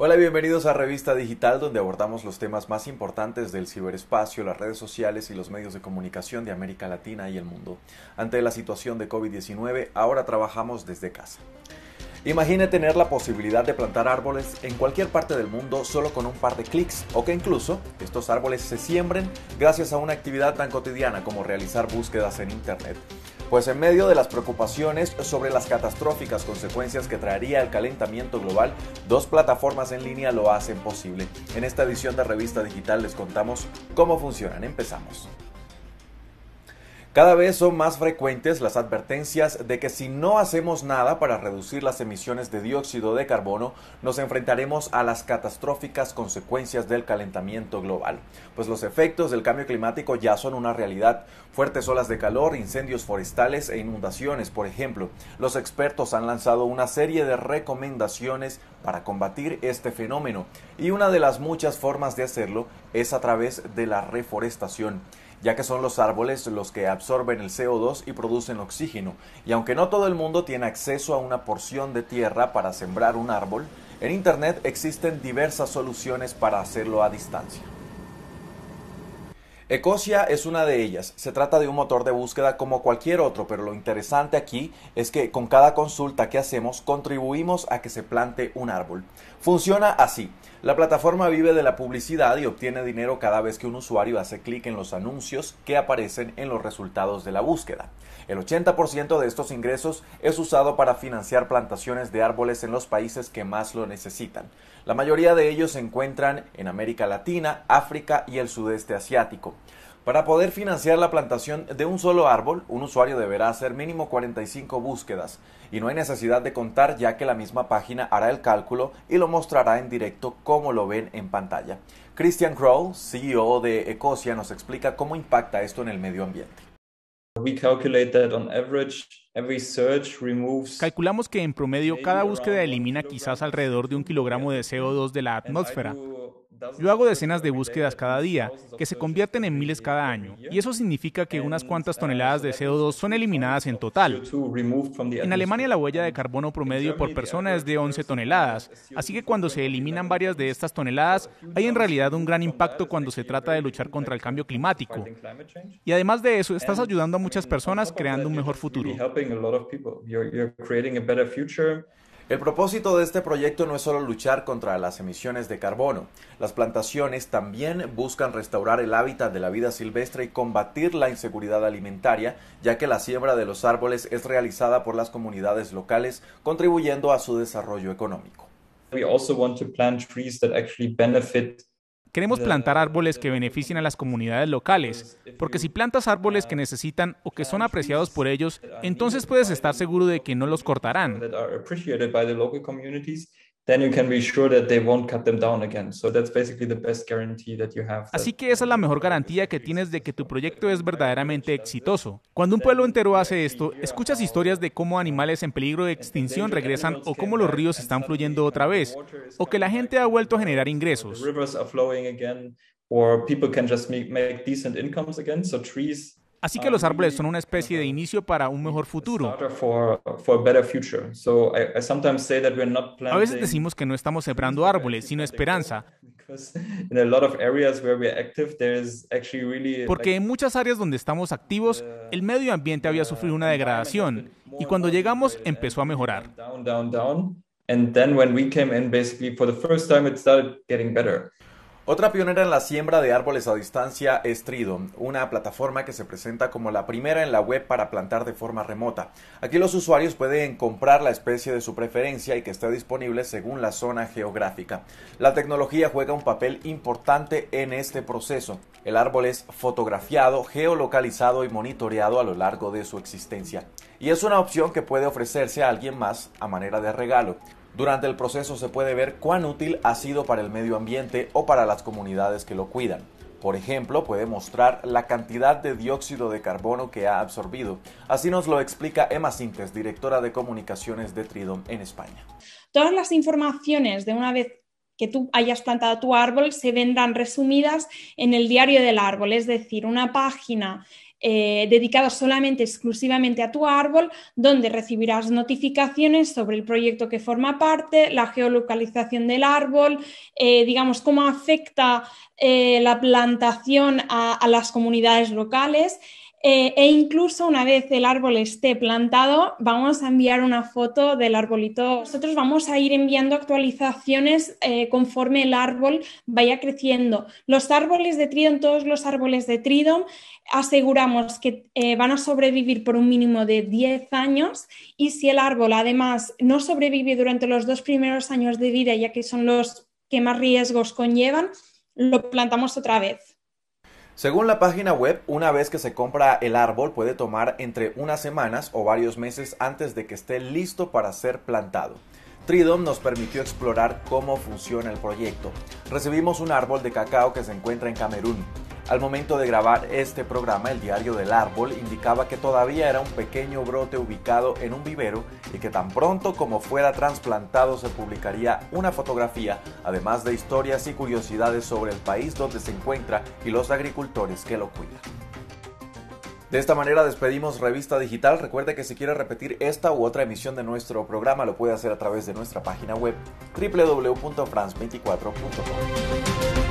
Hola bienvenidos a Revista Digital, donde abordamos los temas más importantes del ciberespacio, las redes sociales y los medios de comunicación de América Latina y el mundo. Ante la situación de COVID-19, ahora trabajamos desde casa. Imagine tener la posibilidad de plantar árboles en cualquier parte del mundo solo con un par de clics o que incluso estos árboles se siembren gracias a una actividad tan cotidiana como realizar búsquedas en Internet. Pues en medio de las preocupaciones sobre las catastróficas consecuencias que traería el calentamiento global, dos plataformas en línea lo hacen posible. En esta edición de Revista Digital les contamos cómo funcionan. Empezamos. Cada vez son más frecuentes las advertencias de que si no hacemos nada para reducir las emisiones de dióxido de carbono, nos enfrentaremos a las catastróficas consecuencias del calentamiento global. Pues los efectos del cambio climático ya son una realidad. Fuertes olas de calor, incendios forestales e inundaciones, por ejemplo. Los expertos han lanzado una serie de recomendaciones para combatir este fenómeno y una de las muchas formas de hacerlo es a través de la reforestación ya que son los árboles los que absorben el CO2 y producen oxígeno. Y aunque no todo el mundo tiene acceso a una porción de tierra para sembrar un árbol, en Internet existen diversas soluciones para hacerlo a distancia. Ecosia es una de ellas. Se trata de un motor de búsqueda como cualquier otro, pero lo interesante aquí es que con cada consulta que hacemos contribuimos a que se plante un árbol. Funciona así. La plataforma vive de la publicidad y obtiene dinero cada vez que un usuario hace clic en los anuncios que aparecen en los resultados de la búsqueda. El 80% de estos ingresos es usado para financiar plantaciones de árboles en los países que más lo necesitan. La mayoría de ellos se encuentran en América Latina, África y el sudeste asiático. Para poder financiar la plantación de un solo árbol, un usuario deberá hacer mínimo 45 búsquedas y no hay necesidad de contar ya que la misma página hará el cálculo y lo mostrará en directo como lo ven en pantalla. Christian Kroll, CEO de Ecosia, nos explica cómo impacta esto en el medio ambiente. Calculamos que en promedio cada búsqueda elimina quizás alrededor de un kilogramo de CO2 de la atmósfera. Yo hago decenas de búsquedas cada día, que se convierten en miles cada año, y eso significa que unas cuantas toneladas de CO2 son eliminadas en total. En Alemania la huella de carbono promedio por persona es de 11 toneladas, así que cuando se eliminan varias de estas toneladas, hay en realidad un gran impacto cuando se trata de luchar contra el cambio climático. Y además de eso, estás ayudando a muchas personas creando un mejor futuro. El propósito de este proyecto no es solo luchar contra las emisiones de carbono. Las plantaciones también buscan restaurar el hábitat de la vida silvestre y combatir la inseguridad alimentaria, ya que la siembra de los árboles es realizada por las comunidades locales, contribuyendo a su desarrollo económico. Queremos plantar árboles que beneficien a las comunidades locales, porque si plantas árboles que necesitan o que son apreciados por ellos, entonces puedes estar seguro de que no los cortarán. Así que esa es la mejor garantía que tienes de que tu proyecto es verdaderamente exitoso. Cuando un pueblo entero hace esto, escuchas historias de cómo animales en peligro de extinción regresan o cómo los ríos están fluyendo otra vez, o que la gente ha vuelto a generar ingresos. Así que los árboles son una especie de inicio para un mejor futuro. A veces decimos que no estamos sembrando árboles, sino esperanza. Porque en muchas áreas donde estamos activos, el medio ambiente había sufrido una degradación y cuando llegamos empezó a mejorar. Otra pionera en la siembra de árboles a distancia es Tridom, una plataforma que se presenta como la primera en la web para plantar de forma remota. Aquí los usuarios pueden comprar la especie de su preferencia y que esté disponible según la zona geográfica. La tecnología juega un papel importante en este proceso. El árbol es fotografiado, geolocalizado y monitoreado a lo largo de su existencia. Y es una opción que puede ofrecerse a alguien más a manera de regalo. Durante el proceso se puede ver cuán útil ha sido para el medio ambiente o para las comunidades que lo cuidan. Por ejemplo, puede mostrar la cantidad de dióxido de carbono que ha absorbido. Así nos lo explica Emma Sintes, directora de comunicaciones de Tridom en España. Todas las informaciones de una vez que tú hayas plantado tu árbol se vendrán resumidas en el diario del árbol, es decir, una página eh, dedicado solamente, exclusivamente a tu árbol, donde recibirás notificaciones sobre el proyecto que forma parte, la geolocalización del árbol, eh, digamos, cómo afecta eh, la plantación a las comunidades locales. Eh, e incluso una vez el árbol esté plantado, vamos a enviar una foto del arbolito. Nosotros vamos a ir enviando actualizaciones eh, conforme el árbol vaya creciendo. Los árboles de Tridom, todos los árboles de Tridom, aseguramos que eh, van a sobrevivir por un mínimo de 10 años y si el árbol además no sobrevive durante los dos primeros años de vida, ya que son los que más riesgos conllevan, lo plantamos otra vez. Según la página web, una vez que se compra el árbol puede tomar entre unas semanas o varios meses antes de que esté listo para ser plantado. Tridom nos permitió explorar cómo funciona el proyecto. Recibimos un árbol de cacao que se encuentra en Camerún. Al momento de grabar este programa, el diario del árbol indicaba que todavía era un pequeño brote ubicado en un vivero y que tan pronto como fuera trasplantado se publicaría una fotografía, además de historias y curiosidades sobre el país donde se encuentra y los agricultores que lo cuidan. De esta manera despedimos Revista Digital. Recuerde que si quiere repetir esta u otra emisión de nuestro programa lo puede hacer a través de nuestra página web www.france24.com.